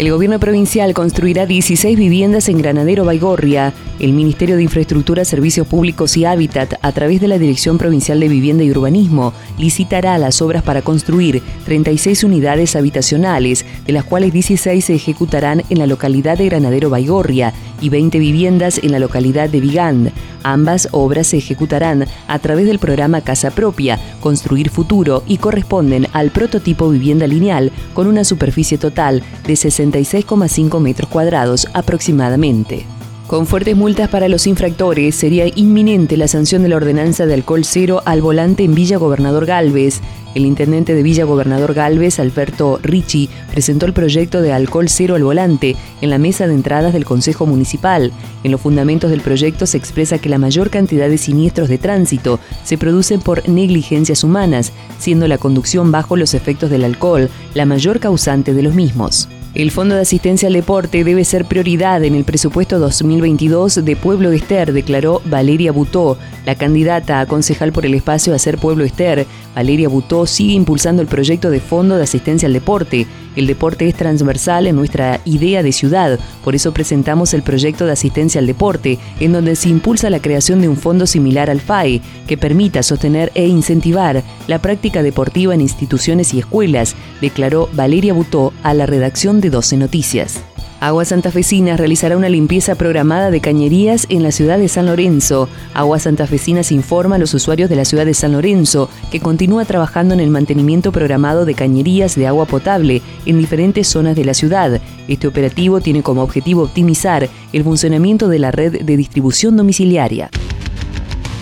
El gobierno provincial construirá 16 viviendas en Granadero Baigorria. El Ministerio de Infraestructura, Servicios Públicos y Hábitat, a través de la Dirección Provincial de Vivienda y Urbanismo, licitará las obras para construir 36 unidades habitacionales, de las cuales 16 se ejecutarán en la localidad de Granadero Baigorria y 20 viviendas en la localidad de Vigand. Ambas obras se ejecutarán a través del programa Casa Propia, Construir Futuro y corresponden al prototipo vivienda lineal con una superficie total de 66,5 metros cuadrados aproximadamente. Con fuertes multas para los infractores, sería inminente la sanción de la ordenanza de alcohol cero al volante en Villa Gobernador Galvez. El intendente de Villa Gobernador Galvez, Alberto Ricci, presentó el proyecto de alcohol cero al volante en la mesa de entradas del Consejo Municipal. En los fundamentos del proyecto se expresa que la mayor cantidad de siniestros de tránsito se producen por negligencias humanas, siendo la conducción bajo los efectos del alcohol la mayor causante de los mismos. El Fondo de Asistencia al Deporte debe ser prioridad en el presupuesto 2022 de Pueblo Ester, declaró Valeria Butó, la candidata a concejal por el espacio a ser Pueblo Ester. Valeria Butó sigue impulsando el proyecto de Fondo de Asistencia al Deporte. El deporte es transversal en nuestra idea de ciudad, por eso presentamos el proyecto de asistencia al deporte, en donde se impulsa la creación de un fondo similar al FAE, que permita sostener e incentivar la práctica deportiva en instituciones y escuelas, declaró Valeria Butó a la redacción de 12 Noticias. Aguas Santafesinas realizará una limpieza programada de cañerías en la ciudad de San Lorenzo. Aguas Santafesinas informa a los usuarios de la ciudad de San Lorenzo que continúa trabajando en el mantenimiento programado de cañerías de agua potable en diferentes zonas de la ciudad. Este operativo tiene como objetivo optimizar el funcionamiento de la red de distribución domiciliaria.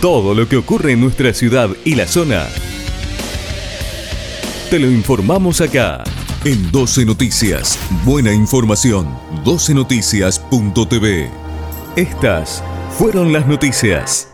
Todo lo que ocurre en nuestra ciudad y la zona. Te lo informamos acá. En 12 Noticias, buena información. 12noticias.tv. Estas fueron las noticias.